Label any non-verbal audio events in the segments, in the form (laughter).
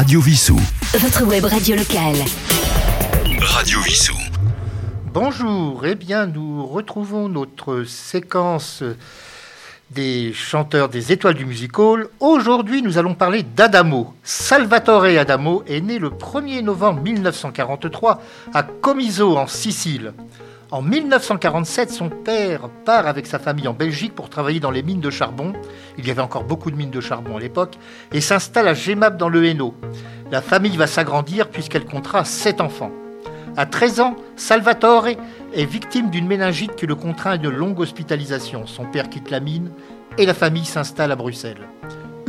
Radio Vissou. Votre web radio locale. Radio Vissou. Bonjour, eh bien nous retrouvons notre séquence des chanteurs des étoiles du musical. Aujourd'hui nous allons parler d'Adamo. Salvatore Adamo est né le 1er novembre 1943 à Comiso en Sicile. En 1947, son père part avec sa famille en Belgique pour travailler dans les mines de charbon. Il y avait encore beaucoup de mines de charbon à l'époque et s'installe à Gemap dans le Hainaut. La famille va s'agrandir puisqu'elle comptera sept enfants. À 13 ans, Salvatore est victime d'une méningite qui le contraint à une longue hospitalisation. Son père quitte la mine et la famille s'installe à Bruxelles.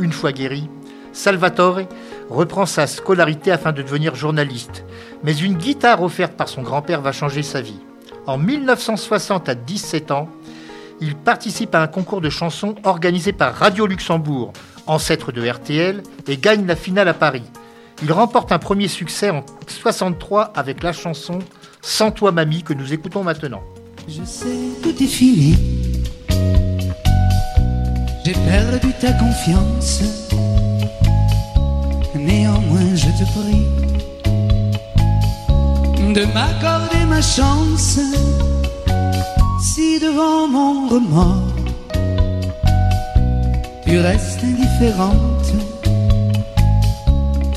Une fois guéri, Salvatore reprend sa scolarité afin de devenir journaliste. Mais une guitare offerte par son grand-père va changer sa vie. En 1960, à 17 ans, il participe à un concours de chansons organisé par Radio Luxembourg, ancêtre de RTL, et gagne la finale à Paris. Il remporte un premier succès en 63 avec la chanson Sans toi mamie que nous écoutons maintenant. Je sais, tout est fini. J'ai perdu ta confiance. Néanmoins, je te prie de m'accorder ma chance. Si devant mon remords, tu restes indifférente,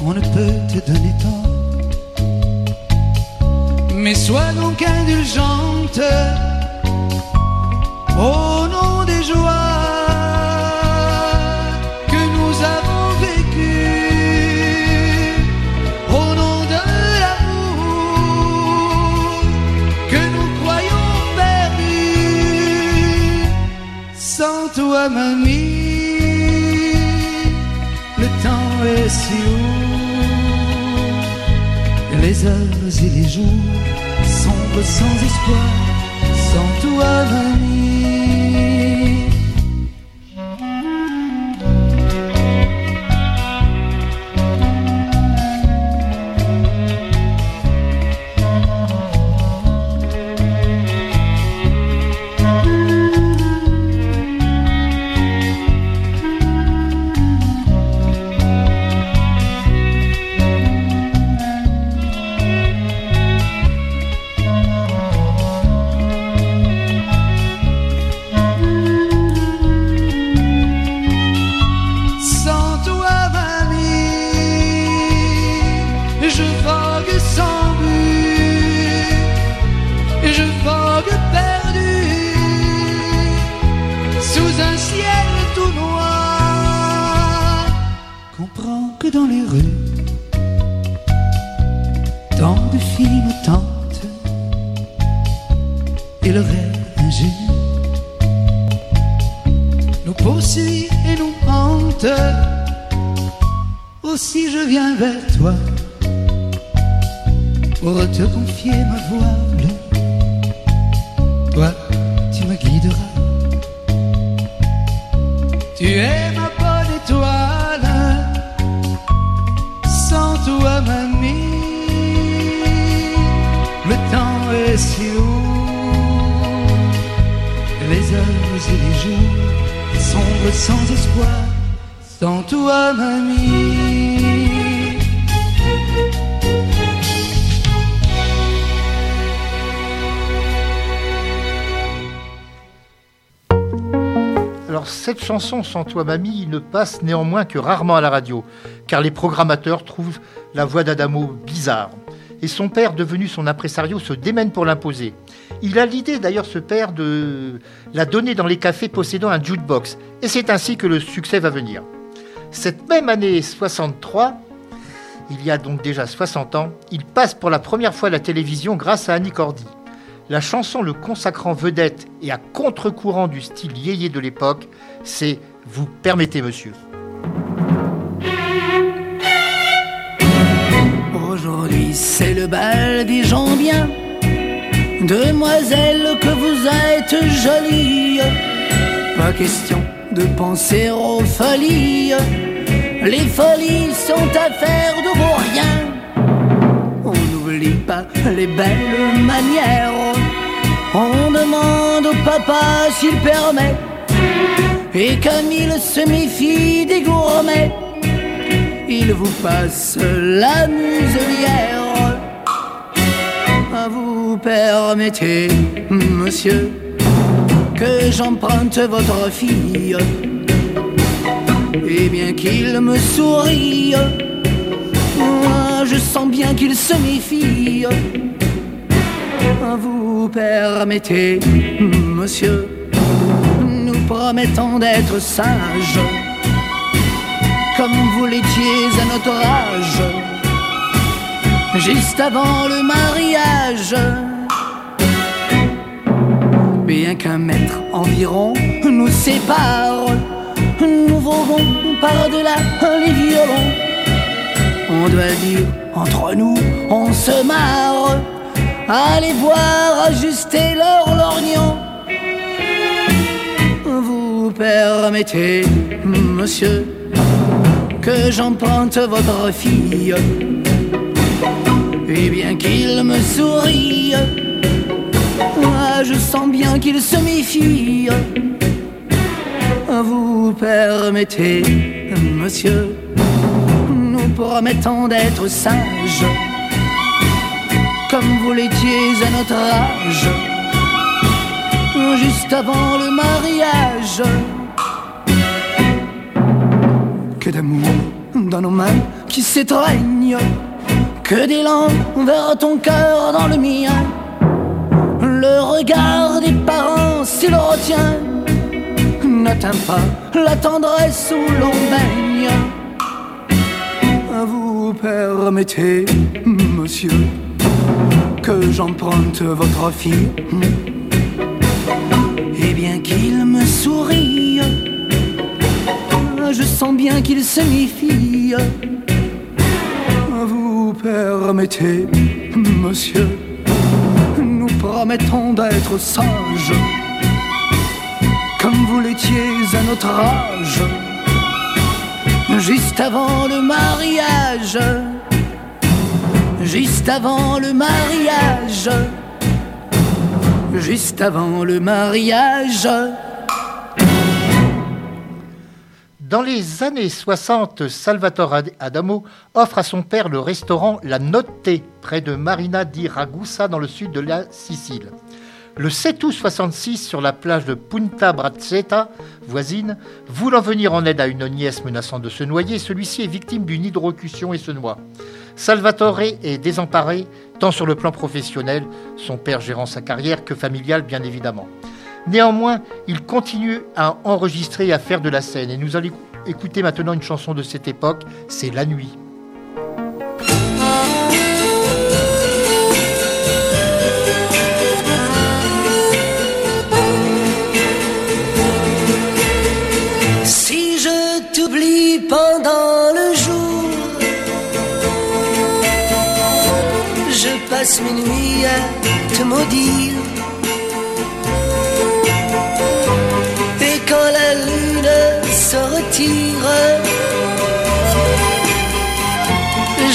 on ne peut te donner tort. Mais sois donc indulgente au nom des joies toi, mamie, le temps est si lourd. Les heures et les jours sombrent sans espoir. Sans toi. Et les jours sombre sans espoir, sans toi, mamie. Alors cette chanson Sans toi mamie ne passe néanmoins que rarement à la radio, car les programmateurs trouvent la voix d'Adamo bizarre. Et son père, devenu son impresario, se démène pour l'imposer. Il a l'idée d'ailleurs, ce père, de la donner dans les cafés possédant un jukebox. Et c'est ainsi que le succès va venir. Cette même année 63, il y a donc déjà 60 ans, il passe pour la première fois la télévision grâce à Annie Cordy. La chanson le consacrant vedette et à contre-courant du style yéyé de l'époque, c'est Vous permettez, monsieur. Aujourd'hui c'est le bal des gens bien Demoiselle que vous êtes jolie. Pas question de penser aux folies. Les folies sont affaires de vos rien On n'oublie pas les belles manières. On demande au papa s'il permet. Et comme il se méfie des gourmets il vous passe la muselière. Vous permettez, monsieur, que j'emprunte votre fille. Et bien qu'il me sourie, moi je sens bien qu'il se méfie. Vous permettez, monsieur, nous promettons d'être sages, comme vous l'étiez à notre âge, juste avant le mariage. Bien qu'un mètre environ nous sépare, nous volons par-delà les violons. On doit dire, entre nous, on se marre. Allez voir ajuster leur lorgnon. Vous permettez, monsieur, que j'emprunte votre fille. Et bien qu'il me sourie, moi je sens bien qu'il se méfie. Vous permettez, monsieur, nous promettons d'être sages, comme vous l'étiez à notre âge, juste avant le mariage. Que d'amour dans nos mains qui s'étreignent, que d'élan vers ton cœur dans le mien. Le regard des parents, s'il retient, n'atteint pas la tendresse où l'on baigne. Vous permettez, monsieur, que j'emprunte votre fille? Et bien qu'il me sourie, je sens bien qu'il se méfie. Vous permettez, monsieur, nous promettons d'être sages, comme vous l'étiez à notre âge, juste avant le mariage, juste avant le mariage, juste avant le mariage. Dans les années 60, Salvatore Adamo offre à son père le restaurant La Notte près de Marina di Ragusa dans le sud de la Sicile. Le 7 août 66, sur la plage de Punta Brazzetta, voisine, voulant venir en aide à une nièce menaçant de se noyer, celui-ci est victime d'une hydrocution et se noie. Salvatore est désemparé, tant sur le plan professionnel, son père gérant sa carrière, que familial bien évidemment. Néanmoins, il continue à enregistrer et à faire de la scène. Et nous allons écouter maintenant une chanson de cette époque, c'est La Nuit. Si je t'oublie pendant le jour, je passe mes nuits à te maudire. Retire,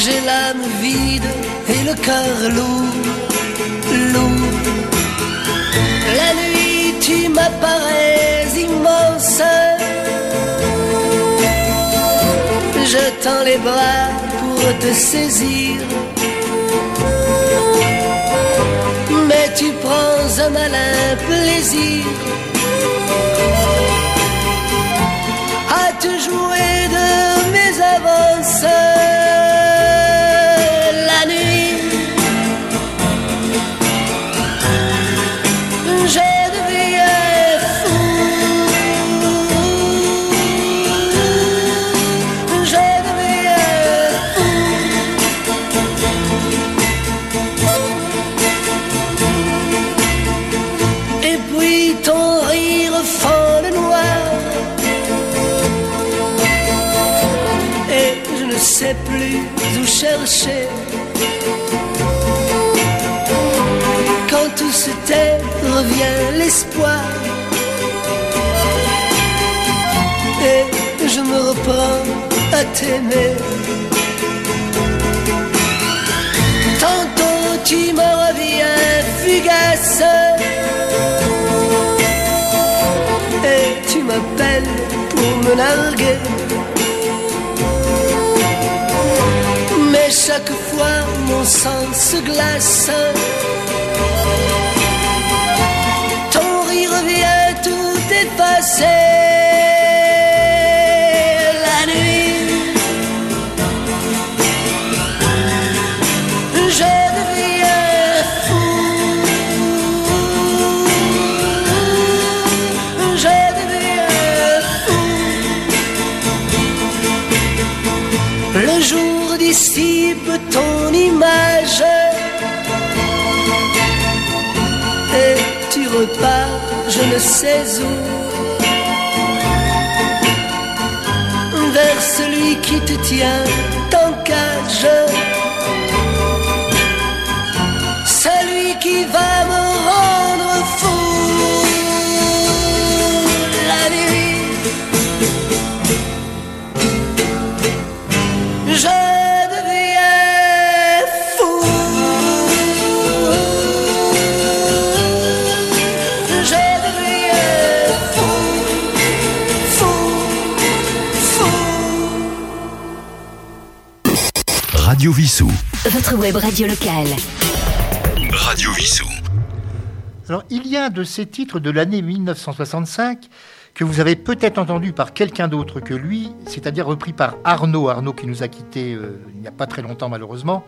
j'ai l'âme vide et le cœur lourd, lourd. La nuit, tu m'apparais immense. Je tends les bras pour te saisir. Mais tu prends un malin plaisir sun. Sang se glace. Ton rire vient tout effacer. Je ne sais où, vers celui qui te tient en cage, celui qui va me rendre fou. Radio Vissou. Votre web radio locale. Radio Vissou. Alors, il y a un de ces titres de l'année 1965 que vous avez peut-être entendu par quelqu'un d'autre que lui, c'est-à-dire repris par Arnaud, Arnaud qui nous a quittés euh, il n'y a pas très longtemps malheureusement.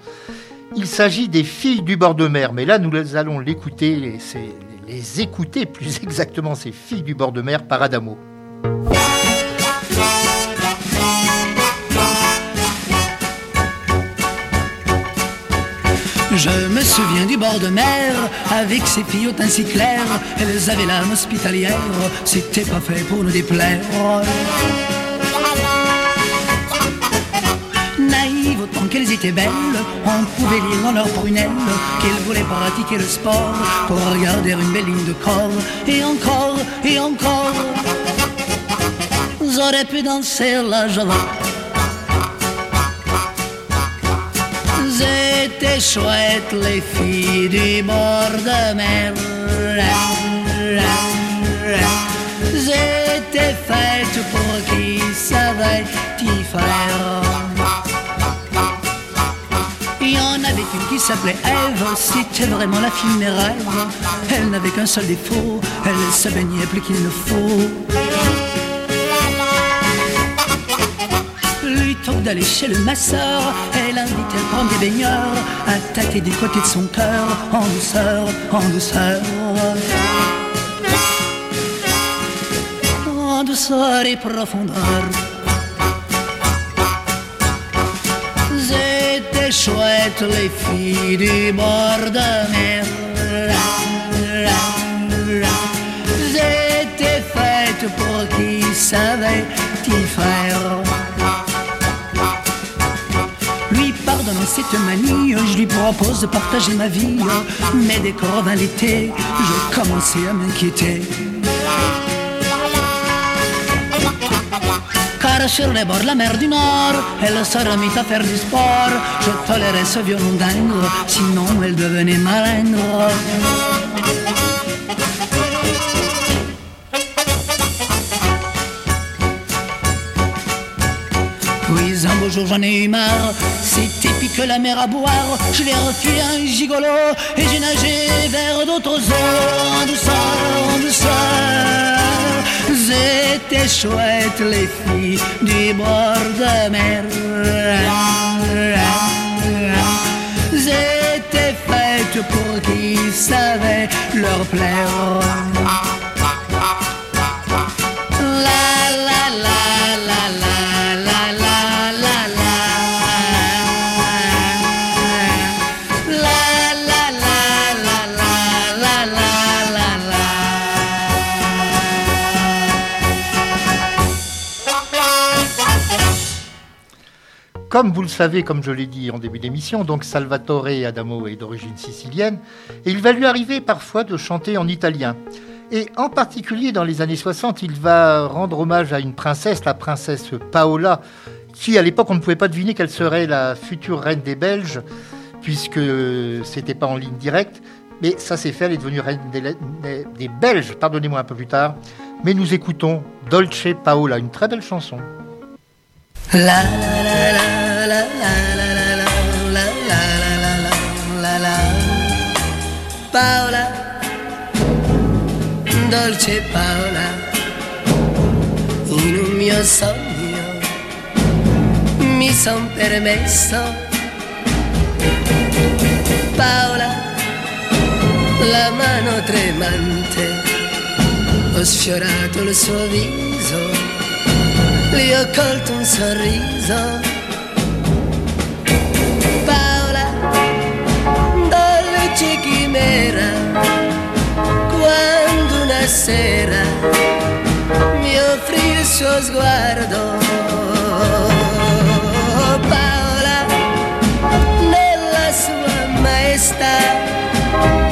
Il s'agit des filles du bord de mer, mais là nous allons l'écouter, les, les écouter plus (laughs) exactement, ces filles du bord de mer par Adamo. Je me souviens du bord de mer, avec ses filles au teint si clair, elles avaient l'âme hospitalière, c'était pas fait pour nous déplaire. Naïves autant qu'elles étaient belles, on pouvait lire dans leurs prunelles qu'elles voulaient pratiquer le sport pour regarder une belle ligne de corps, et encore, et encore. J'aurais pu danser la java étaient chouettes les filles du bord de mer. J'étais faites pour qui savait y faire. Il y en avait une qui s'appelait Eve, c'était vraiment la fille mes. Elle n'avait qu'un seul défaut, elle se baignait plus qu'il ne faut. Plutôt que d'aller chez le masseur, elle invitait à prendre des baigneurs, à tâter des côtés de son cœur, en douceur, en douceur. En douceur et profondeur. C'était chouette les filles du bord de mer. J'étais faite pour qui savait y faire. Cette manie, je lui propose de partager ma vie. Mais dès qu'on revint l'été, je commençais à m'inquiéter. Car sur les bords de la mer du Nord, elle se remit à faire du sport. Je tolérais ce violon dingue, sinon elle devenait malingre. Jour j'en ai eu marre, c'était pique la mer à boire. Je l'ai refusé un gigolo et j'ai nagé vers d'autres eaux en douceur, en douceur. C'était chouette les filles du bord de mer. J'étais faite pour qui savait leur plaire. Comme vous le savez, comme je l'ai dit en début d'émission, donc Salvatore Adamo est d'origine sicilienne et il va lui arriver parfois de chanter en italien. Et en particulier dans les années 60, il va rendre hommage à une princesse, la princesse Paola, qui à l'époque on ne pouvait pas deviner qu'elle serait la future reine des Belges, puisque c'était pas en ligne directe. Mais ça s'est fait, elle est devenue reine des, des Belges, pardonnez-moi un peu plus tard. Mais nous écoutons Dolce Paola, une très belle chanson. La la la la la la la la la la la la la la Paola, dolce Paola, in un mio sogno mi son permesso. Paola, la mano tremante, ho sfiorato il suo viso gli ho colto un sorriso. Paola, dolce chimera, quando una sera mi offrì il suo sguardo. Paola, nella sua maestà,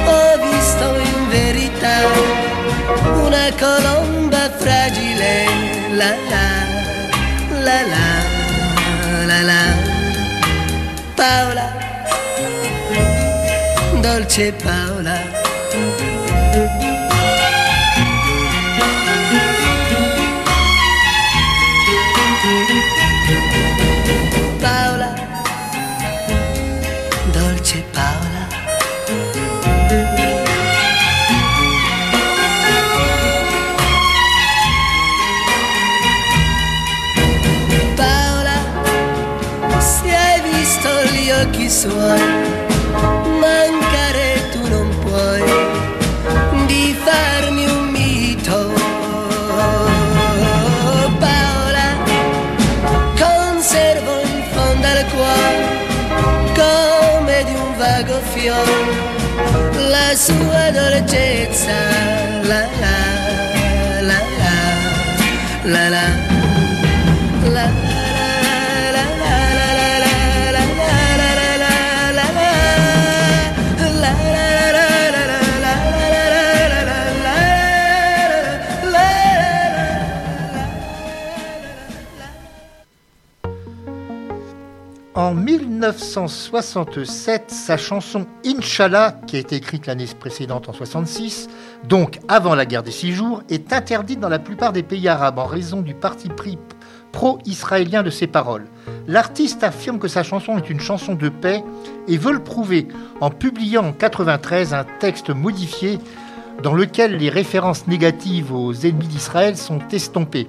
ho visto in verità una colomba fragile, la la, la la, la la. Paola, dolce Paola. Suoi, mancare tu non puoi di farmi un mito. Paola, conservo in fondo al cuore come di un vago fiore la sua dolcezza. La la la la la la En 1967, sa chanson Inch'Allah, qui a été écrite l'année précédente en 66, donc avant la guerre des six jours, est interdite dans la plupart des pays arabes en raison du parti pris pro-israélien de ses paroles. L'artiste affirme que sa chanson est une chanson de paix et veut le prouver en publiant en 93 un texte modifié dans lequel les références négatives aux ennemis d'Israël sont estompées.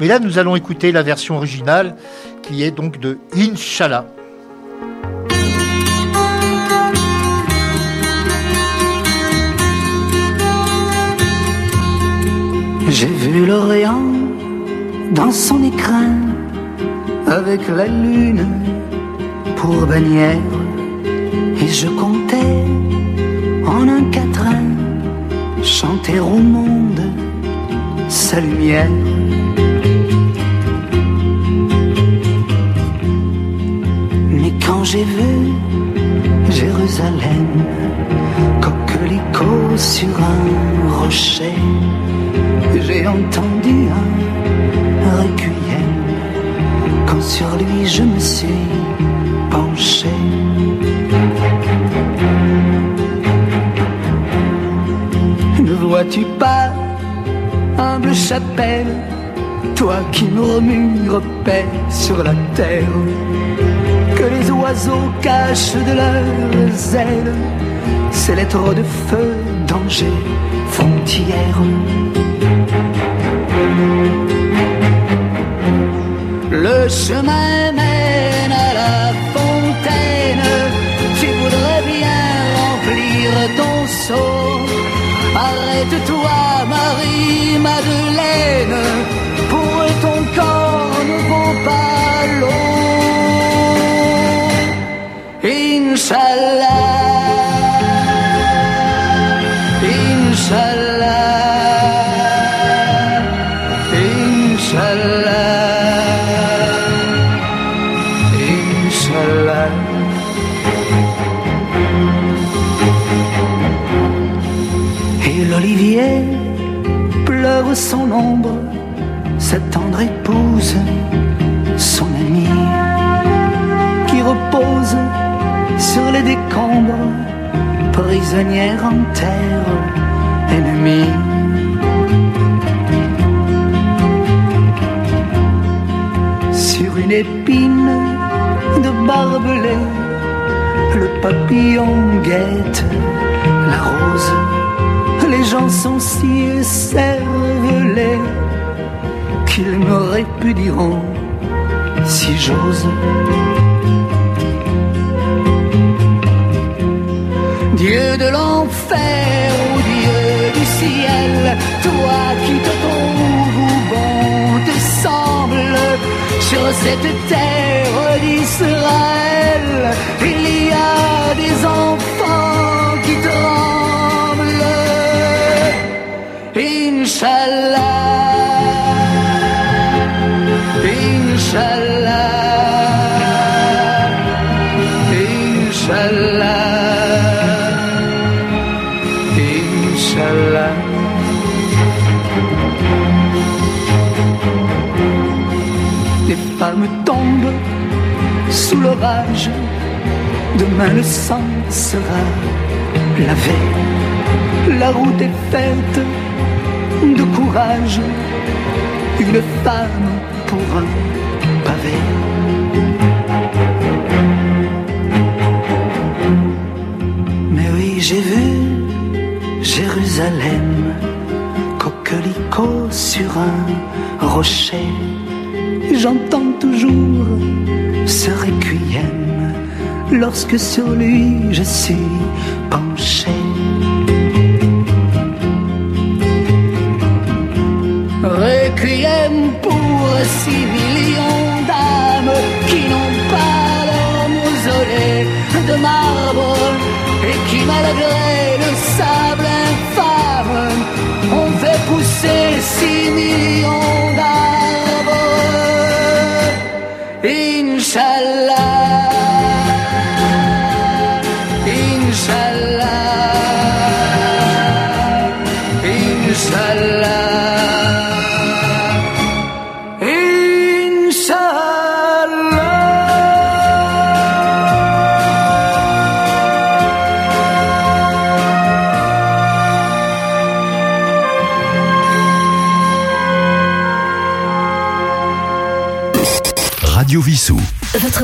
Mais là, nous allons écouter la version originale qui est donc de Inch'Allah. J'ai vu l'Orient dans son écrin avec la lune pour bannière et je comptais en un quatrain chanter au monde sa lumière. Mais quand j'ai vu Jérusalem, coquelicot sur un rocher, j'ai entendu un requiem quand sur lui je me suis penché. Ne vois-tu pas, humble chapelle, toi qui murmures paix sur la terre, que les oiseaux cachent de leurs ailes ces lettres de feu, danger, frontière. Le chemin mène à la fontaine. Tu voudrais bien remplir ton seau. Arrête-toi, Marie-Madeleine. Pour ton corps ne vaut pas l'eau. Inch'Allah. Les décombres, prisonnière en terre ennemie. Sur une épine de barbelé, le papillon guette la rose, les gens sont si cervelés qu'ils me répudieront si j'ose. Dieu de l'enfer ou Dieu du ciel, toi qui te trouves où bon te semble, sur cette terre d'Israël, il y a des enfants qui tremblent. Inch'Allah, Inch'Allah, Inch'Allah. Tombent sous l'orage, demain le sang sera lavé. La route est faite de courage, une femme pour un pavé. Mais oui, j'ai vu Jérusalem, coquelicot sur un rocher. J'entends toujours ce requiem lorsque sur lui je suis penché. Requiem pour six millions d'âmes qui n'ont pas leur mausolée de marbre et qui malgré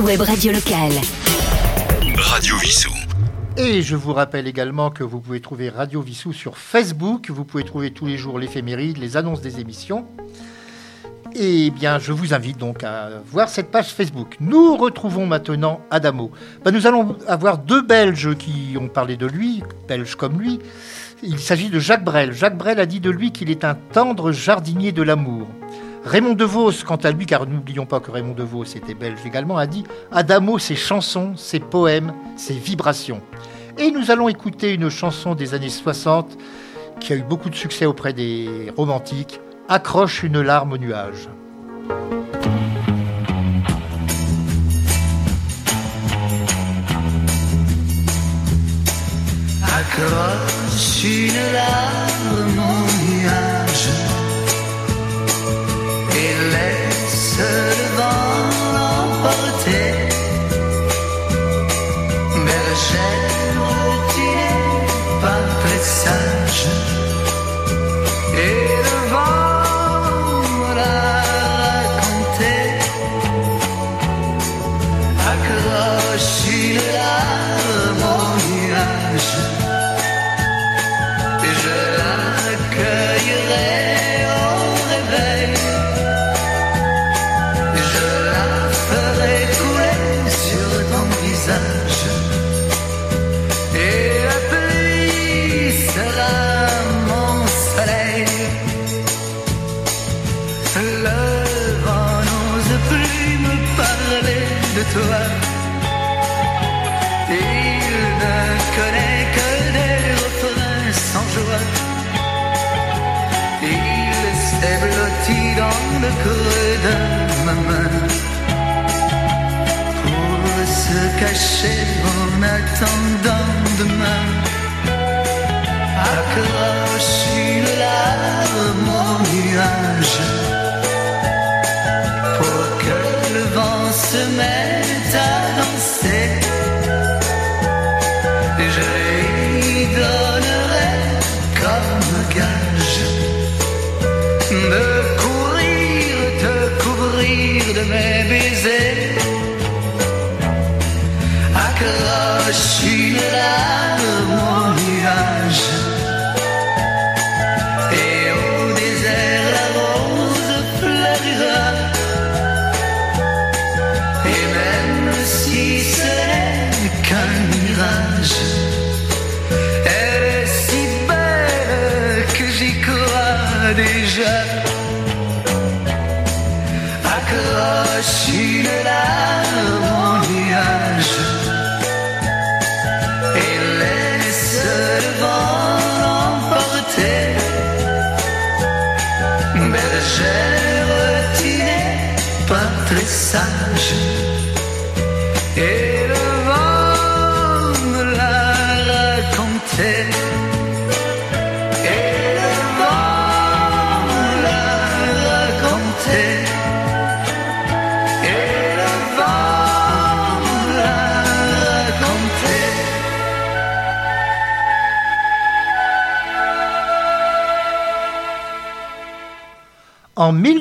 web radio locale. Radio Vissou. Et je vous rappelle également que vous pouvez trouver Radio Vissou sur Facebook. Vous pouvez trouver tous les jours l'éphéméride, les annonces des émissions. Et bien, je vous invite donc à voir cette page Facebook. Nous retrouvons maintenant Adamo. Ben, nous allons avoir deux Belges qui ont parlé de lui, Belges comme lui. Il s'agit de Jacques Brel. Jacques Brel a dit de lui qu'il est un tendre jardinier de l'amour. Raymond DeVos, quant à lui, car n'oublions pas que Raymond DeVos était belge également, a dit Adamo, ses chansons, ses poèmes, ses vibrations. Et nous allons écouter une chanson des années 60 qui a eu beaucoup de succès auprès des romantiques Accroche une larme au nuage. Accroche une larme au nuage cacher en attendant demain. Accroche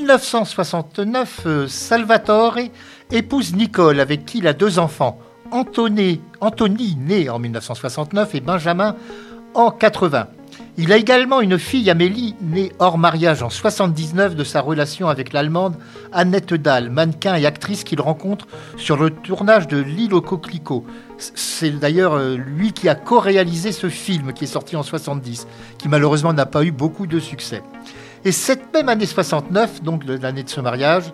1969, euh, Salvatore épouse Nicole, avec qui il a deux enfants, Anthony, Anthony né en 1969 et Benjamin en 80. Il a également une fille, Amélie, née hors mariage en 79 de sa relation avec l'Allemande Annette Dahl, mannequin et actrice qu'il rencontre sur le tournage de L'île au coquelicot. C'est d'ailleurs euh, lui qui a co-réalisé ce film qui est sorti en 70, qui malheureusement n'a pas eu beaucoup de succès. Et cette même année 69, donc l'année de ce mariage,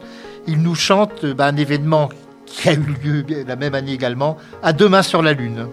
il nous chante euh, bah, un événement qui a eu lieu la même année également, à Demain sur la Lune.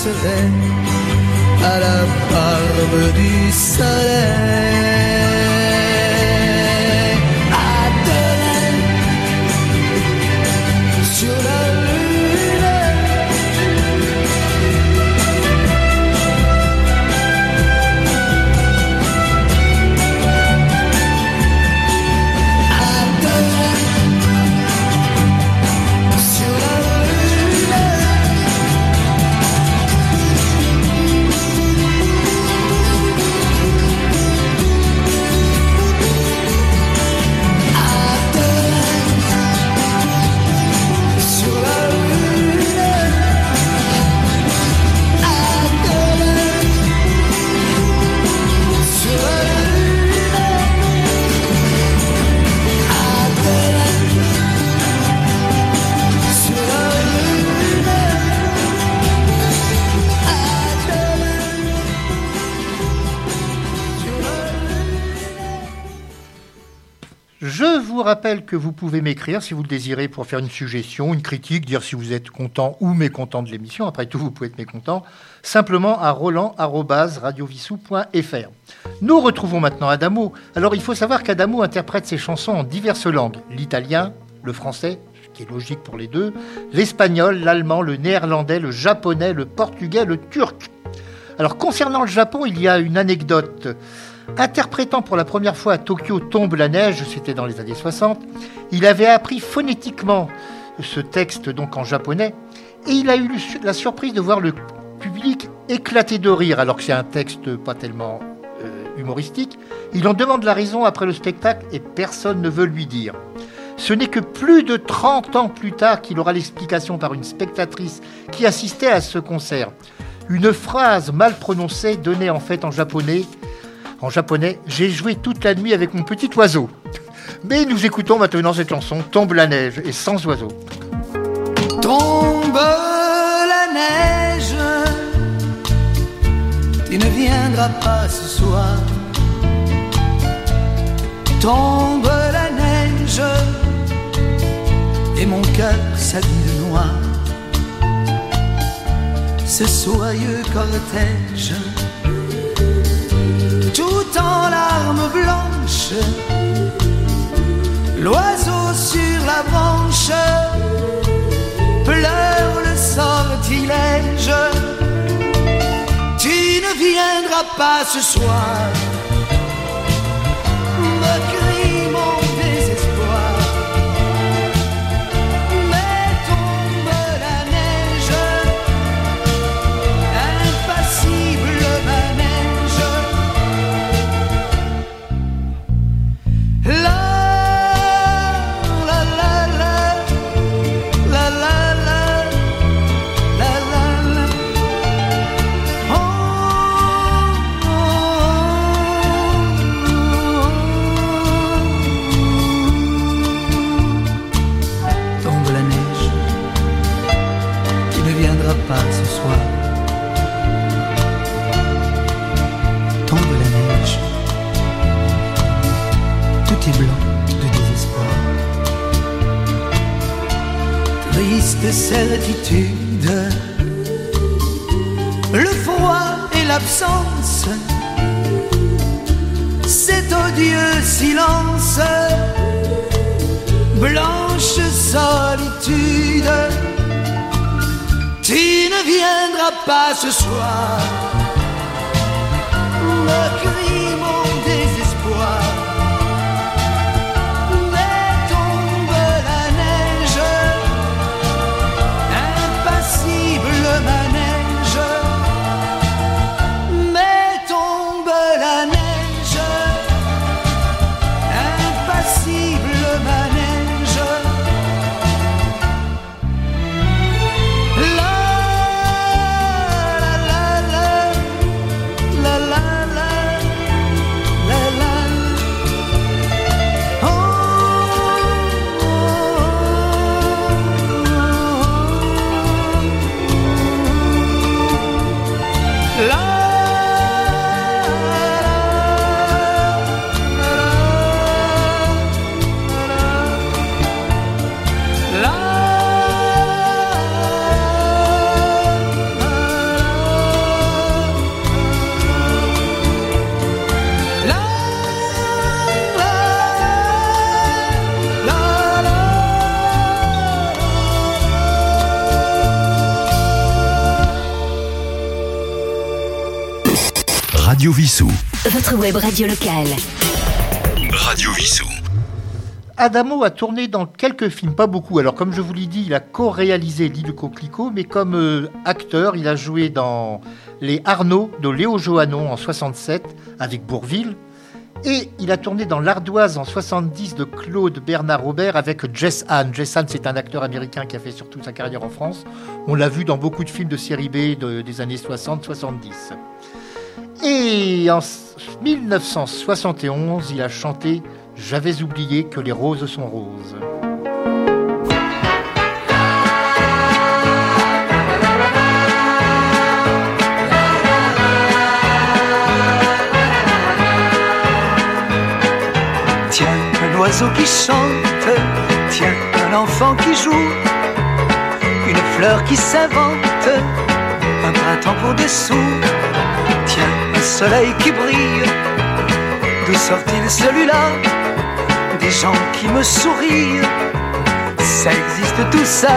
T'embrasserai à la barbe du soleil. Que vous pouvez m'écrire si vous le désirez pour faire une suggestion, une critique, dire si vous êtes content ou mécontent de l'émission. Après tout, vous pouvez être mécontent. Simplement à roland.radiovissou.fr. Nous retrouvons maintenant Adamo. Alors il faut savoir qu'Adamo interprète ses chansons en diverses langues. L'italien, le français, ce qui est logique pour les deux, l'espagnol, l'allemand, le néerlandais, le japonais, le portugais, le turc. Alors concernant le Japon, il y a une anecdote. Interprétant pour la première fois à Tokyo Tombe la neige, c'était dans les années 60, il avait appris phonétiquement ce texte donc en japonais et il a eu la surprise de voir le public éclater de rire alors que c'est un texte pas tellement euh, humoristique. Il en demande la raison après le spectacle et personne ne veut lui dire. Ce n'est que plus de 30 ans plus tard qu'il aura l'explication par une spectatrice qui assistait à ce concert. Une phrase mal prononcée donnée en fait en japonais en japonais, j'ai joué toute la nuit avec mon petit oiseau. Mais nous écoutons maintenant cette chanson, Tombe la neige, et sans oiseau. Tombe la neige, tu ne viendras pas ce soir. Tombe la neige, et mon cœur s'habille noir. Ce soyeux cortège tout en larmes blanches. L'oiseau sur la branche pleure le sortilège. Tu ne viendras pas ce soir. Silence, blanche solitude. Tu ne viendras pas ce soir, Radio Vissou. Votre web radio locale. Radio Vissou. Adamo a tourné dans quelques films, pas beaucoup. Alors, comme je vous l'ai dit, il a co-réalisé L'île Coquelicot, mais comme euh, acteur, il a joué dans Les Arnaud de Léo Johannon en 67 avec Bourville. Et il a tourné dans L'Ardoise en 70 de Claude Bernard Robert avec Jess Hahn. Jess Hahn, c'est un acteur américain qui a fait surtout sa carrière en France. On l'a vu dans beaucoup de films de série B de- des années 60-70. Et en 1971, il a chanté J'avais oublié que les roses sont roses. Tiens, oiseau qui chante, tiens, un enfant qui joue, une fleur qui s'invente, un printemps pour dessous, tiens, un soleil qui brille, d'où sort-il celui-là? Des gens qui me sourient, ça existe tout ça.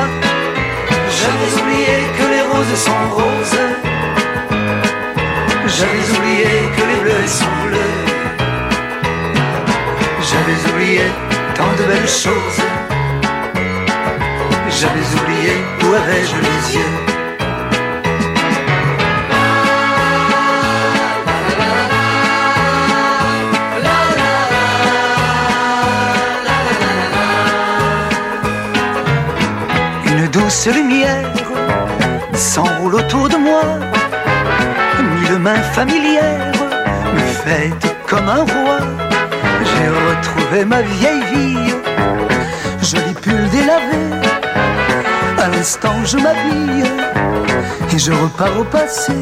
J'avais oublié que les roses sont roses, j'avais oublié que les bleus sont bleus. J'avais oublié tant de belles choses. J'avais oublié où avais-je les yeux. Douce lumière s'enroule autour de moi. Mille mains familières me fêtent comme un roi. J'ai retrouvé ma vieille vie, joli pull délavé. À l'instant, je m'habille et je repars au passé.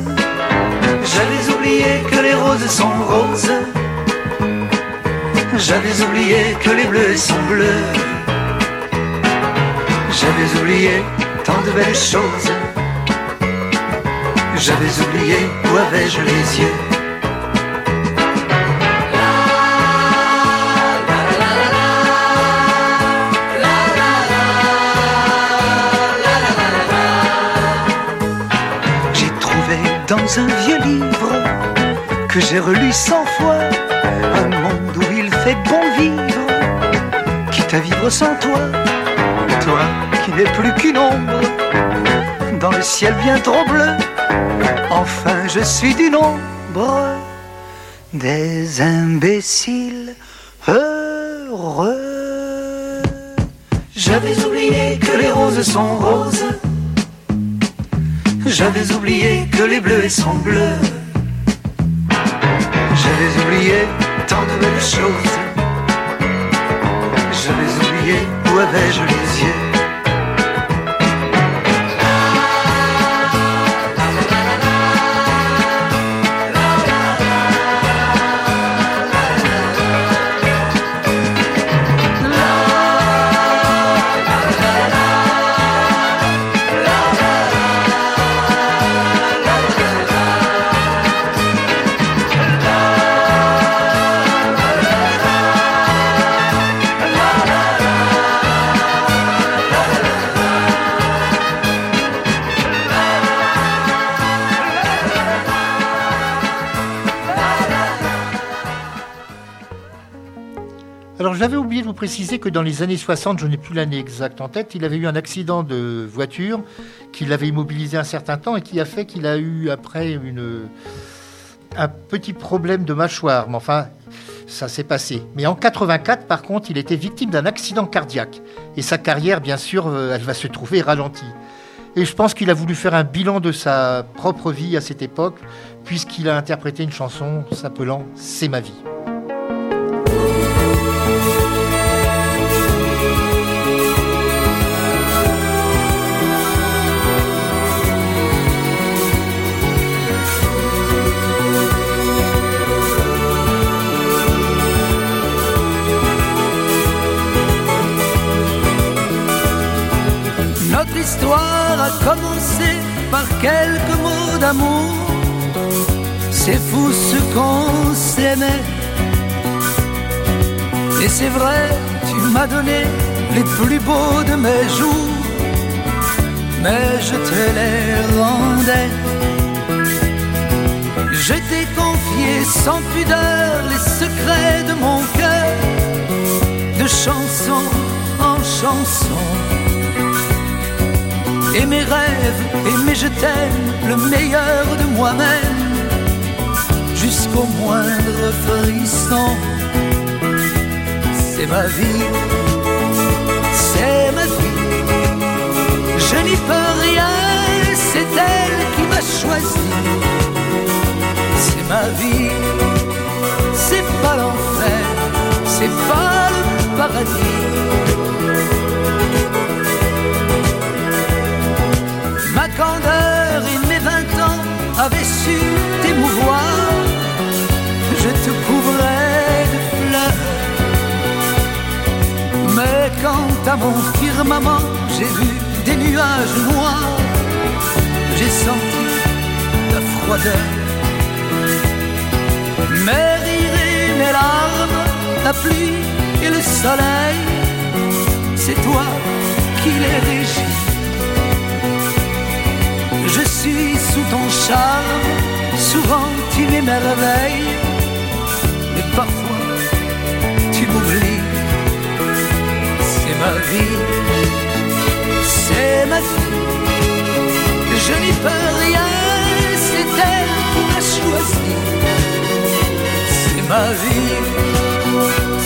J'avais oublié que les roses sont roses. J'avais oublié que les bleus sont bleus. J'avais oublié de belles choses. J'avais oublié où avais-je les yeux. J'ai trouvé dans un vieux livre que j'ai relu cent fois un monde où il fait bon vivre, quitte à vivre sans toi, toi qui n'es plus qu'une ombre dans le ciel bien trop bleu. Enfin, je suis du nombre des imbéciles heureux. J'avais oublié que les roses sont roses. J'avais oublié que les bleus sont bleus. J'avais oublié tant de belles choses. J'avais oublié où avais-je les yeux. J'avais oublié de vous préciser que dans les années 60, je n'ai plus l'année exacte en tête, il avait eu un accident de voiture qui l'avait immobilisé un certain temps et qui a fait qu'il a eu après un petit problème de mâchoire. Mais enfin, ça s'est passé. Mais en 84, par contre, il était victime d'un accident cardiaque. Et sa carrière, bien sûr, euh, elle va se trouver ralentie. Et je pense qu'il a voulu faire un bilan de sa propre vie à cette époque, puisqu'il a interprété une chanson s'appelant C'est ma vie. Histoire a commencé par quelques mots d'amour. C'est fou ce qu'on s'aimait. Et c'est vrai, tu m'as donné les plus beaux de mes jours. Mais je te les rendais. Je t'ai confié sans pudeur les secrets de mon cœur, de chanson en chanson et mes rêves, et mes je t'aime, le meilleur de moi-même, jusqu'au moindre frisson. C'est ma vie, c'est ma vie, je n'y peux rien, c'est elle qui m'a choisi. C'est ma vie, c'est pas l'enfer, c'est pas le paradis. Candeur et mes vingt ans avaient su t'émouvoir. Je te couvrais de fleurs à mon firmament, j'ai vu des nuages noirs, j'ai senti la froideur. Mes rires et mes larmes, la pluie et le soleil, c'est toi qui les régis. Suis sous ton charme, souvent tu m'émerveilles, mais parfois tu m'oublies. C'est ma vie, c'est ma vie, je n'y peux rien, c'est elle qui m'a choisi. C'est ma vie,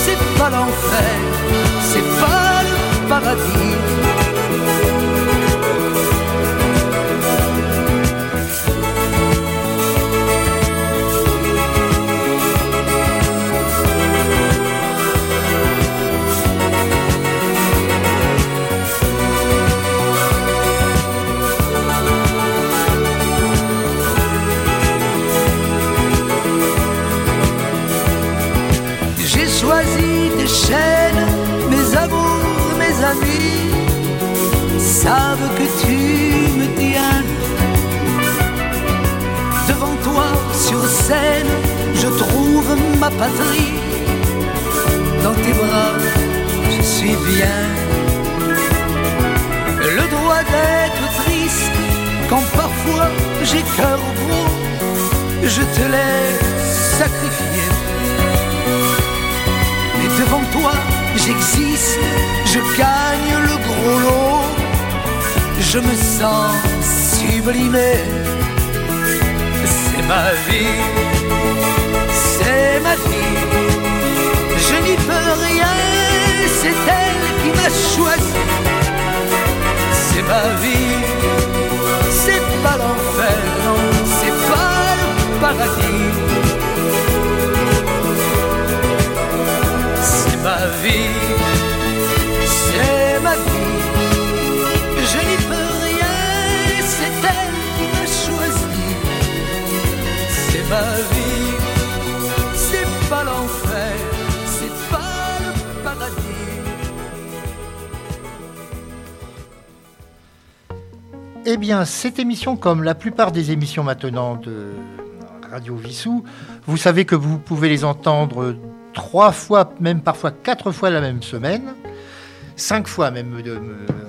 c'est pas l'enfer, c'est pas le paradis. Mes amours, mes amis savent que tu me tiens. Devant toi sur scène, je trouve ma patrie. Dans tes bras, je suis bien. Le droit d'être triste quand parfois j'ai cœur gros, je te laisse sacrifier. J'existe, je gagne le gros lot, je me sens sublimé. C'est ma vie, c'est ma vie, je n'y peux rien, c'est elle qui m'a choisi. C'est ma vie, c'est pas l'enfer, non, c'est pas le paradis. Ma vie, c'est ma vie. Je n'y peux rien, c'est elle qui m'a choisi. C'est ma vie, c'est pas l'enfer, c'est pas le paradis. Eh bien, cette émission, comme la plupart des émissions maintenant de Radio Vissou, vous savez que vous pouvez les entendre trois fois, même parfois quatre fois la même semaine, cinq fois même, me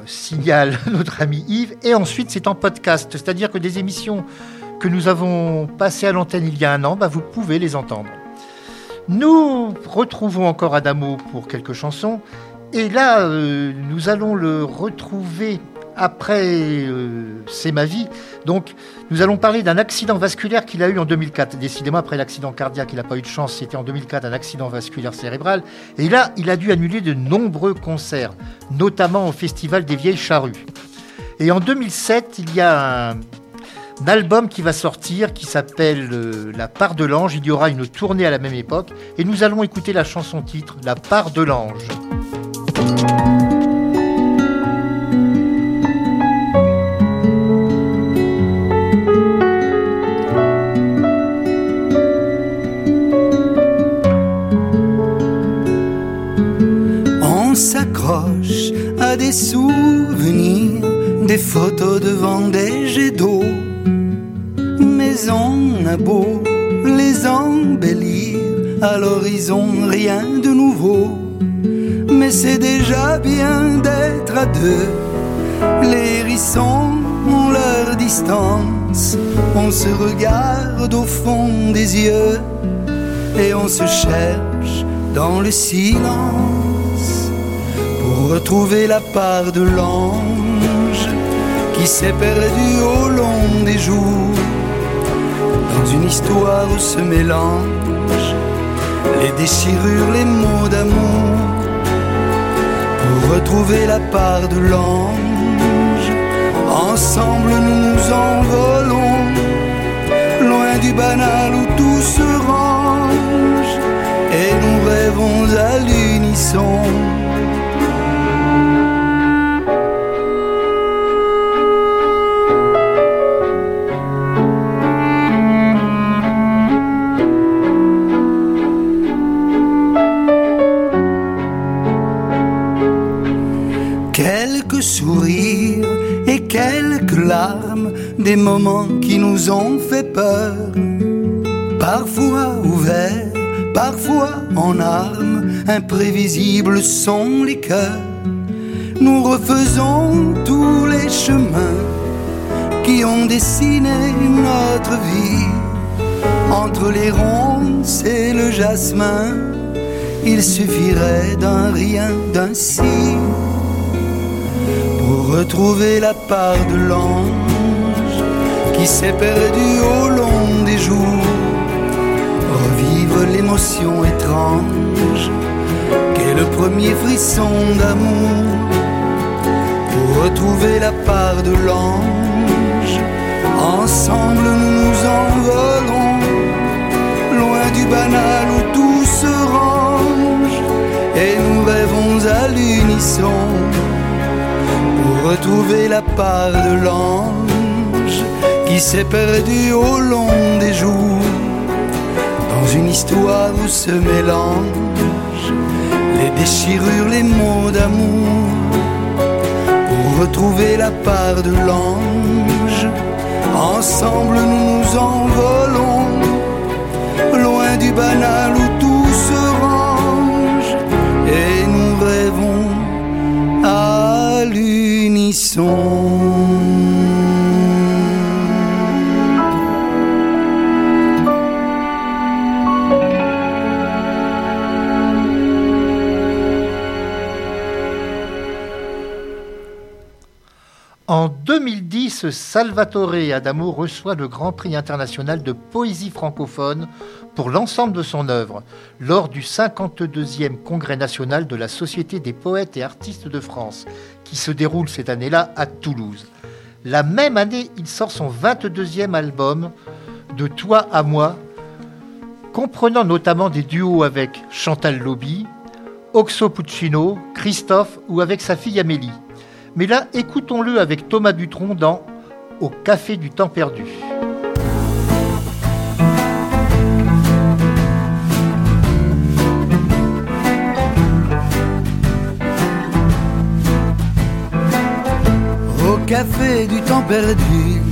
signale (laughs) notre ami Yves, et ensuite c'est en podcast, c'est-à-dire que des émissions que nous avons passées à l'antenne il y a un an, bah, vous pouvez les entendre. Nous retrouvons encore Adamo pour quelques chansons, et là, euh, nous allons le retrouver après euh, C'est ma vie. Donc, nous allons parler d'un accident vasculaire qu'il a eu en 2004. Décidément, après l'accident cardiaque, il n'a pas eu de chance. C'était en 2004 un accident vasculaire cérébral. Et là, il a dû annuler de nombreux concerts, notamment au Festival des Vieilles Charrues. Et en 2007, il y a un, album qui va sortir qui s'appelle euh, La part de l'ange. Il y aura une tournée à la même époque. Et nous allons écouter la chanson titre La part de l'ange. Des souvenirs, des photos devant des jets d'eau. Mais on a beau les embellir, à l'horizon rien de nouveau. Mais c'est déjà bien d'être à deux. Les hérissons ont leur distance, on se regarde au fond des yeux et on se cherche dans le silence pour retrouver la part de l'ange qui s'est perdu au long des jours dans une histoire où se mélangent les déchirures, les mots d'amour pour retrouver la part de l'ange. Ensemble nous nous envolons loin du banal où tout se range et nous rêvons à l'unisson. Sourires et quelques larmes, des moments qui nous ont fait peur, parfois ouverts, parfois en armes, imprévisibles sont les cœurs. Nous refaisons tous les chemins qui ont dessiné notre vie. Entre les ronces et le jasmin, il suffirait d'un rien, d'un si retrouver la part de l'ange qui s'est perdu au long des jours. Revivre l'émotion étrange qu'est le premier frisson d'amour. Pour retrouver la part de l'ange, ensemble nous nous envolons loin du banal où tout se range et nous rêvons à l'unisson pour retrouver la part de l'ange qui s'est perdu au long des jours dans une histoire où se mélangent les déchirures, les mots d'amour pour retrouver la part de l'ange. Ensemble nous nous envolons loin du banal En 2010, Salvatore Adamo reçoit le Grand Prix international de poésie francophone pour l'ensemble de son œuvre lors du 52e Congrès national de la Société des poètes et artistes de France, qui se déroule cette année-là à Toulouse. La même année, il sort son 22e album De toi à moi, comprenant notamment des duos avec Chantal Lobby, Oxo Puccino, Christophe ou avec sa fille Amélie. Mais là, écoutons-le avec Thomas Dutronc dans Au Café du Temps Perdu. Café du temps perdu,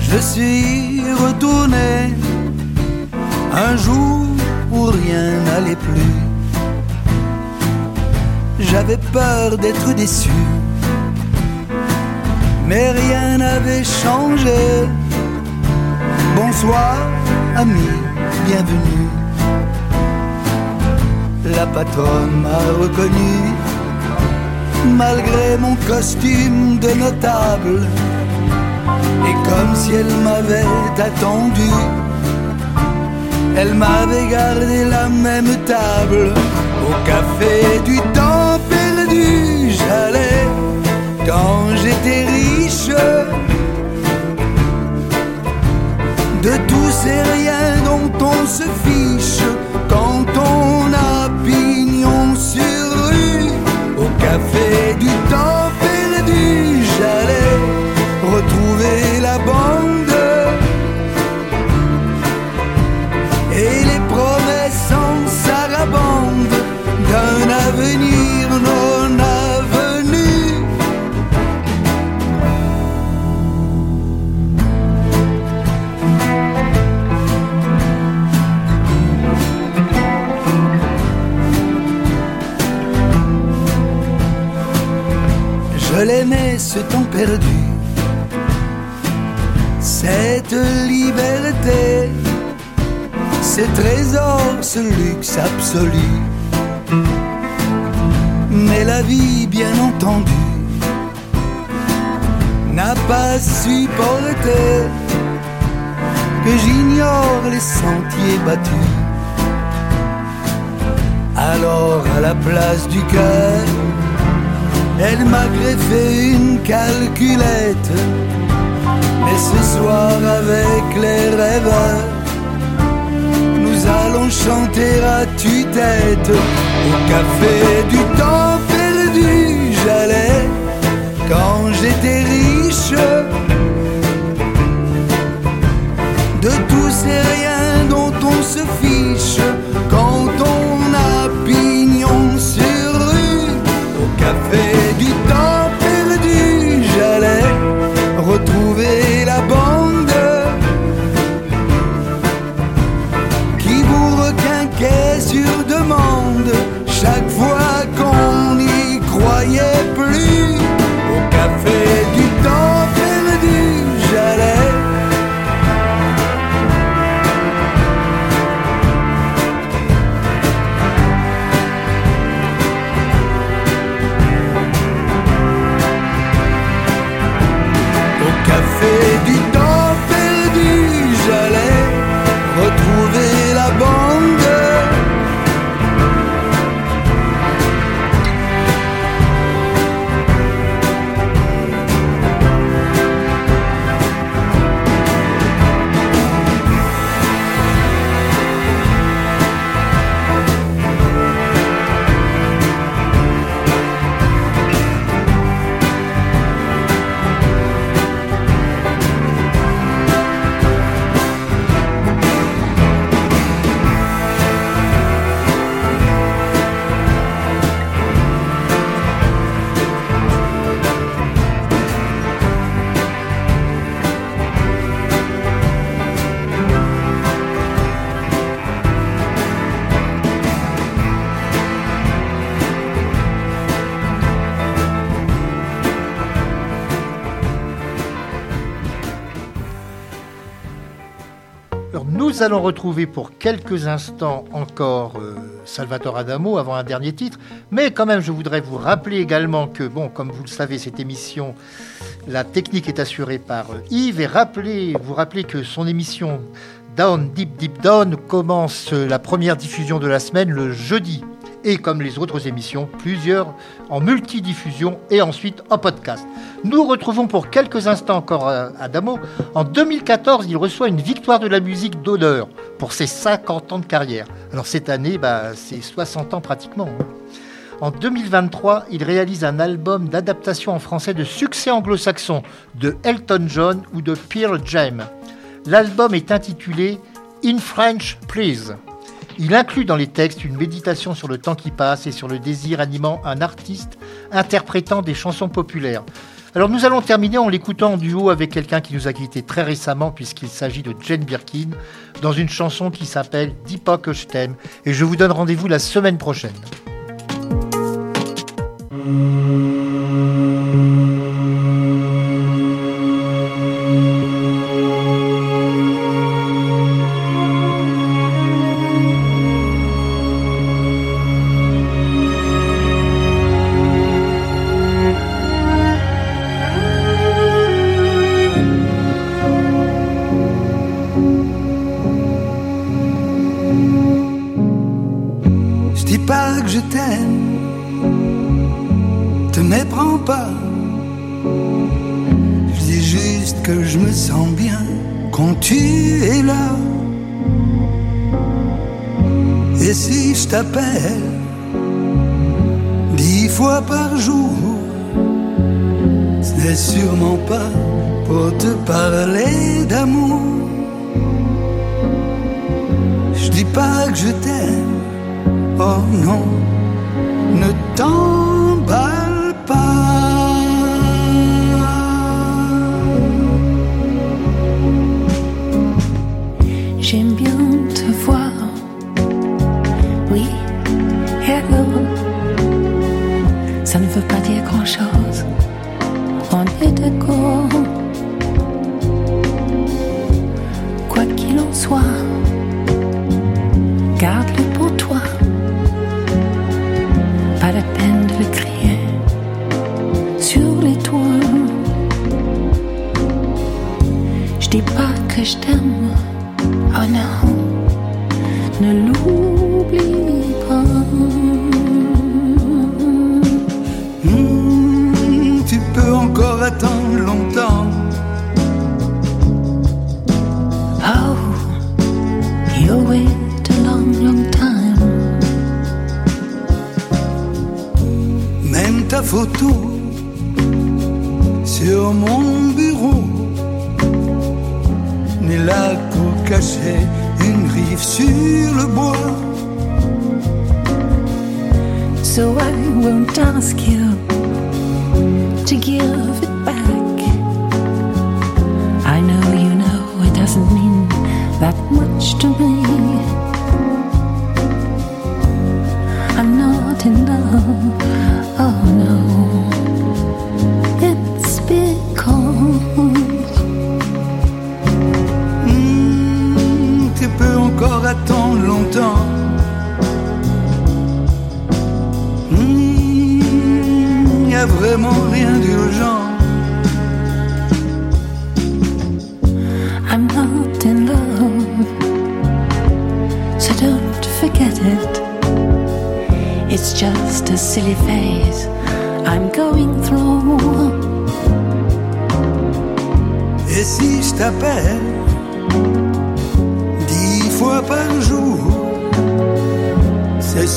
je suis retourné un jour où rien n'allait plus. J'avais peur d'être déçu, mais rien n'avait changé. Bonsoir, ami, bienvenue. La patronne m'a reconnu, malgré mon costume de notable. Et comme si elle m'avait attendu, elle m'avait gardé la même table au café du temps perdu. J'allais quand j'étais riche de tous ces riens dont on se fiche ce luxe absolu. Mais la vie, bien entendu, n'a pas supporté que j'ignore les sentiers battus. Alors à la place du cœur, elle m'a greffé une calculette. Mais ce soir avec les rêveurs, nous allons chanter à tue-tête au café du temps perdu. J'allais quand j'étais riche de tous ces riens dont on se fiche quand on a pignon sur rue au café nous allons retrouver pour quelques instants encore euh, Salvatore Adamo avant un dernier titre, mais quand même je voudrais vous rappeler également que, bon, comme vous le savez, cette émission, la technique est assurée par euh, Yves, et rappeler, vous rappeler que son émission Down Deep Deep Down commence euh, la première diffusion de la semaine le jeudi. Et comme les autres émissions, plusieurs en multidiffusion et ensuite en podcast. Nous retrouvons pour quelques instants encore euh, Adamo. En 2014, il reçoit une victoire de la musique d'honneur pour ses 50 ans de carrière. Alors cette année, bah, c'est 60 ans pratiquement. hein. En 2023, il réalise un album d'adaptation en français de succès anglo-saxon de Elton John ou de Pearl Jam. L'album est intitulé In French, Please. Il inclut dans les textes une méditation sur le temps qui passe et sur le désir animant un artiste interprétant des chansons populaires. Alors nous allons terminer en l'écoutant en duo avec quelqu'un qui nous a quittés très récemment puisqu'il s'agit de Jane Birkin dans une chanson qui s'appelle Dis pas que je t'aime et je vous donne rendez-vous la semaine prochaine.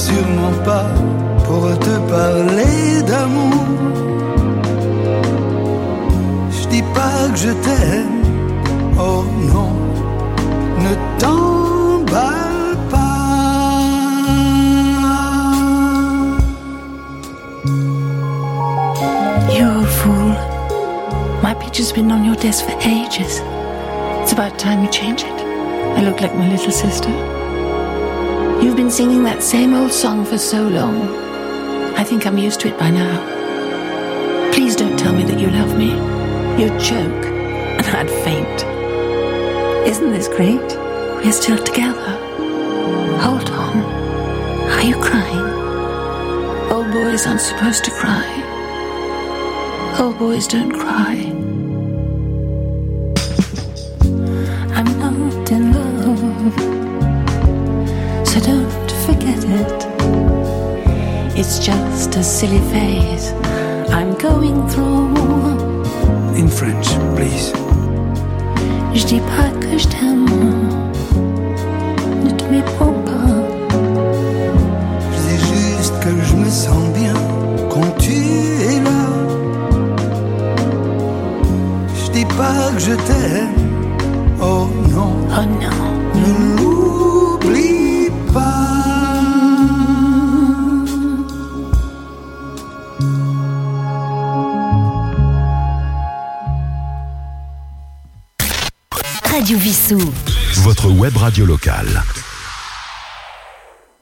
Sûrement pas pour te parler d'amour. Je dis pas que je t'aime, oh non, ne t'emballe pas. You're a fool. My picture's been on your desk for ages. It's about time you change it. I look like my little sister. You've been singing that same old song for so long. I think I'm used to it by now. Please don't tell me that you love me. You'd choke, and I'd faint. Isn't this great? We're still together. Hold on. Are you crying? Old boys aren't supposed to cry. Old boys don't cry. Silly phase I'm going through. In French, please. Je dis pas que je t'aime, Radio locale.